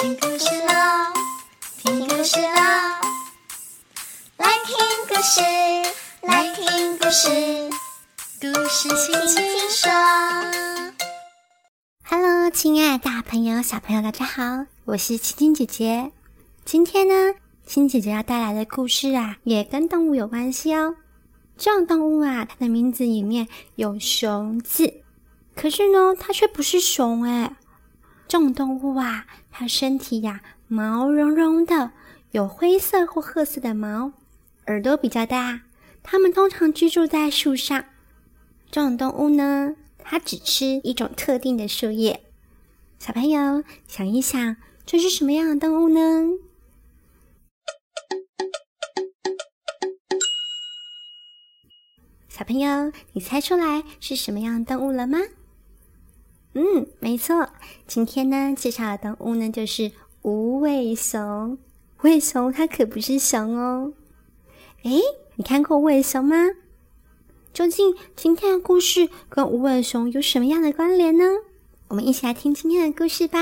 听故事喽，听故事喽，来听故事，来听故事，故事轻轻说。Hello，亲爱大朋友、小朋友，大家好，我是青青姐姐。今天呢，青姐姐要带来的故事啊，也跟动物有关系哦。这种动物啊，它的名字里面有“熊”字，可是呢，它却不是熊哎。这种动物啊，它身体呀毛茸茸的，有灰色或褐色的毛，耳朵比较大。它们通常居住在树上。这种动物呢，它只吃一种特定的树叶。小朋友想一想，这是什么样的动物呢？小朋友，你猜出来是什么样的动物了吗？嗯，没错，今天呢介绍的动物呢就是无尾熊。无尾熊它可不是熊哦。诶，你看过无尾熊吗？究竟今天的故事跟无尾熊有什么样的关联呢？我们一起来听今天的故事吧。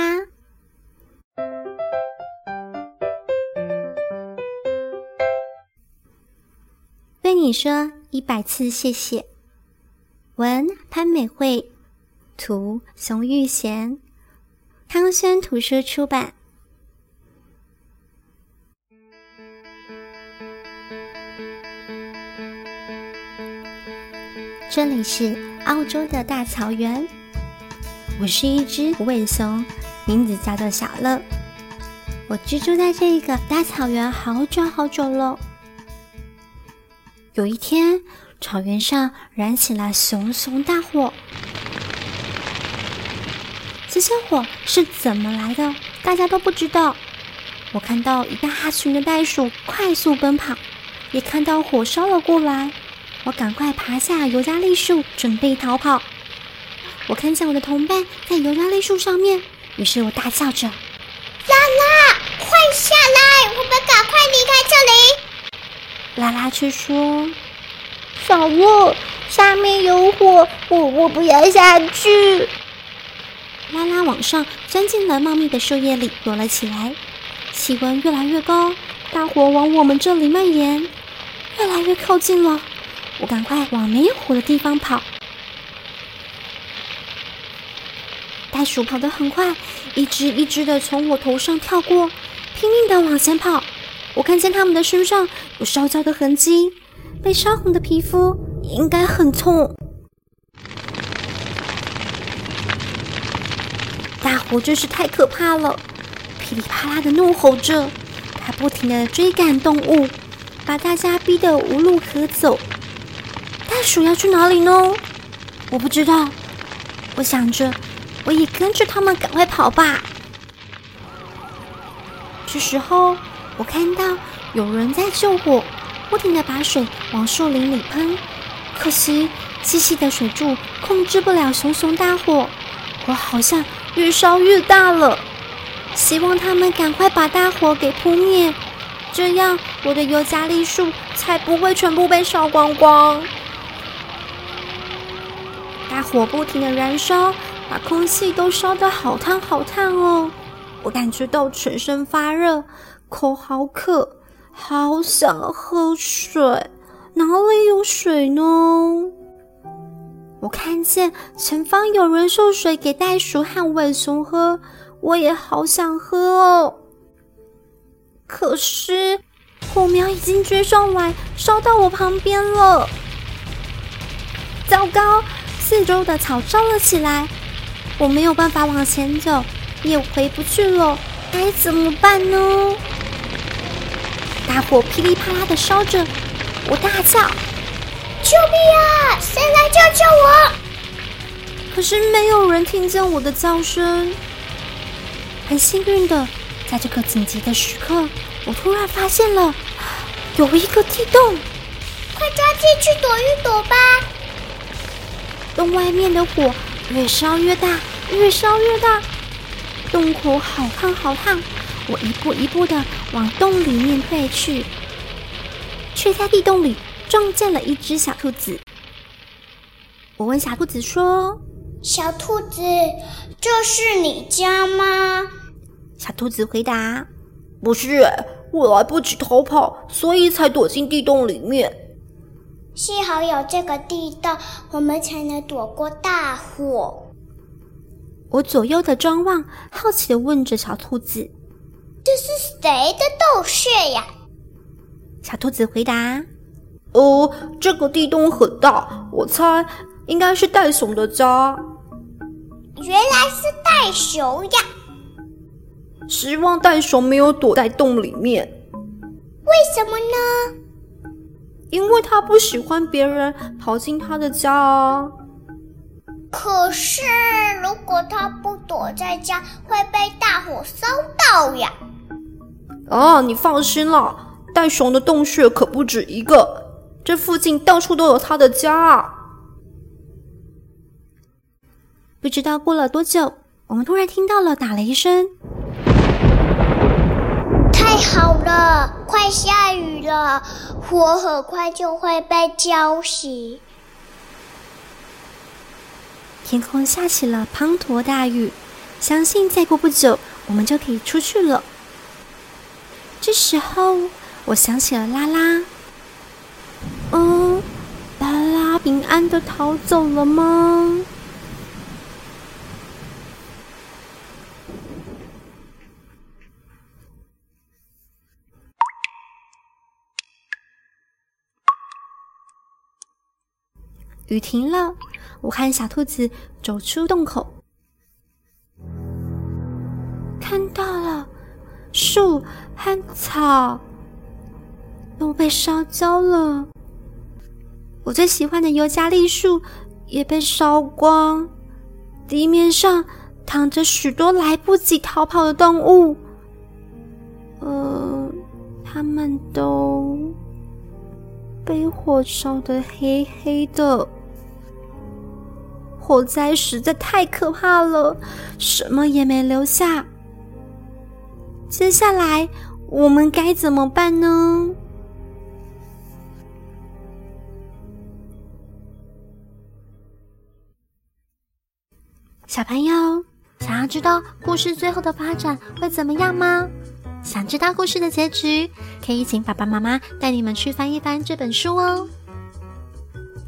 对你说一百次谢谢。文潘美惠。图熊玉贤，汤轩图书出版。这里是澳洲的大草原，我是一只无尾熊，名字叫做小乐。我居住在这个大草原好久好久了。有一天，草原上燃起了熊熊大火。这些火是怎么来的？大家都不知道。我看到一大群的袋鼠快速奔跑，也看到火烧了过来。我赶快爬下尤加利树，准备逃跑。我看见我的同伴在尤加利树上面，于是我大叫着：“拉拉，快下来！我们赶快离开这里！”拉拉却说：“小沃，下面有火，我我不要下去。”拉拉往上钻进了茂密的树叶里，躲了起来。气温越来越高，大火往我们这里蔓延，越来越靠近了。我赶快往没有火的地方跑。袋鼠跑得很快，一只一只的从我头上跳过，拼命的往前跑。我看见它们的身上有烧焦的痕迹，被烧红的皮肤应该很痛。大火真是太可怕了，噼里啪啦的怒吼着，它不停的追赶动物，把大家逼得无路可走。袋鼠要去哪里呢？我不知道。我想着，我也跟着他们赶快跑吧。这时候，我看到有人在救火，不停的把水往树林里喷。可惜，细细的水柱控制不了熊熊大火，我好像。越烧越大了，希望他们赶快把大火给扑灭，这样我的尤加利树才不会全部被烧光光。大火不停的燃烧，把空气都烧得好烫好烫哦！我感觉到全身发热，口好渴，好想喝水，哪里有水呢？我看见前方有人送水给袋鼠和尾熊喝，我也好想喝哦。可是火苗已经追上来，烧到我旁边了。糟糕，四周的草烧了起来，我没有办法往前走，也回不去了，该怎么办呢？大火噼里啪啦的烧着，我大叫。救命啊！谁来救救我？可是没有人听见我的叫声。很幸运的，在这个紧急的时刻，我突然发现了有一个地洞，快抓进去躲一躲吧！洞外面的火越烧越大，越烧越大，洞口好烫好烫。我一步一步的往洞里面退去，却在地洞里。撞见了一只小兔子，我问小兔子说：“小兔子，这是你家吗？”小兔子回答：“不是，我来不及逃跑，所以才躲进地洞里面。幸好有这个地洞，我们才能躲过大火。”我左右的张望，好奇的问着小兔子：“这是谁的洞穴呀？”小兔子回答：“哦，这个地洞很大，我猜应该是袋熊的家。”原来是袋熊呀！希望袋熊没有躲在洞里面。为什么呢？因为他不喜欢别人跑进他的家啊。可是，如果他不躲在家，会被大火烧到呀！啊，你放心啦，袋熊的洞穴可不止一个，这附近到处都有他的家啊。不知道过了多久，我们突然听到了打雷声。太好了，快下雨了，火很快就会被浇熄。天空下起了滂沱大雨，相信再过不久，我们就可以出去了。这时候，我想起了拉拉。嗯，拉拉平安的逃走了吗？雨停了。我和小兔子走出洞口，看到了树和草都被烧焦了。我最喜欢的尤加利树也被烧光，地面上躺着许多来不及逃跑的动物，呃，它们都被火烧得黑黑的。火灾实在太可怕了，什么也没留下。接下来我们该怎么办呢？小朋友，想要知道故事最后的发展会怎么样吗？想知道故事的结局，可以请爸爸妈妈带你们去翻一翻这本书哦。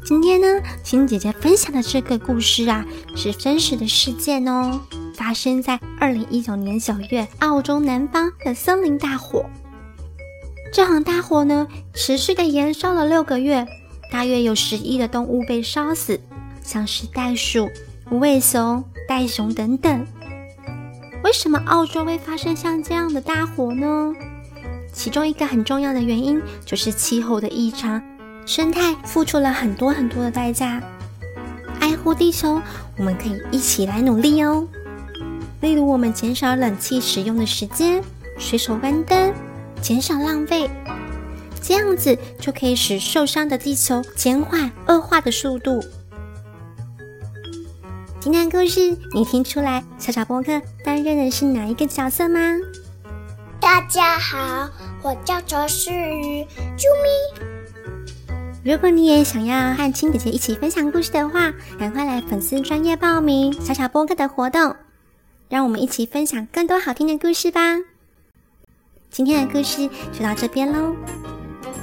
今天呢，青姐姐分享的这个故事啊，是真实的事件哦，发生在二零一九年九月，澳洲南方的森林大火。这场大火呢，持续的燃烧了六个月，大约有十亿的动物被烧死，像是袋鼠、无尾熊、袋熊等等。为什么澳洲会发生像这样的大火呢？其中一个很重要的原因就是气候的异常。生态付出了很多很多的代价，爱护地球，我们可以一起来努力哦。例如，我们减少冷气使用的时间，随手关灯，减少浪费，这样子就可以使受伤的地球减缓恶化的速度。今天的故事，你听出来小小波克担任的是哪一个角色吗？大家好，我叫卓诗雨，啾咪。如果你也想要和青姐姐一起分享故事的话，赶快来粉丝专业报名小小波哥的活动，让我们一起分享更多好听的故事吧。今天的故事就到这边喽，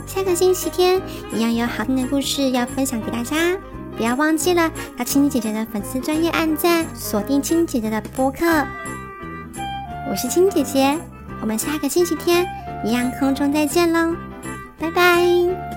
下个星期天一样有好听的故事要分享给大家，不要忘记了要青姐姐的粉丝专业按赞，锁定青姐姐的播客。我是青姐姐，我们下个星期天一样空中再见喽，拜拜。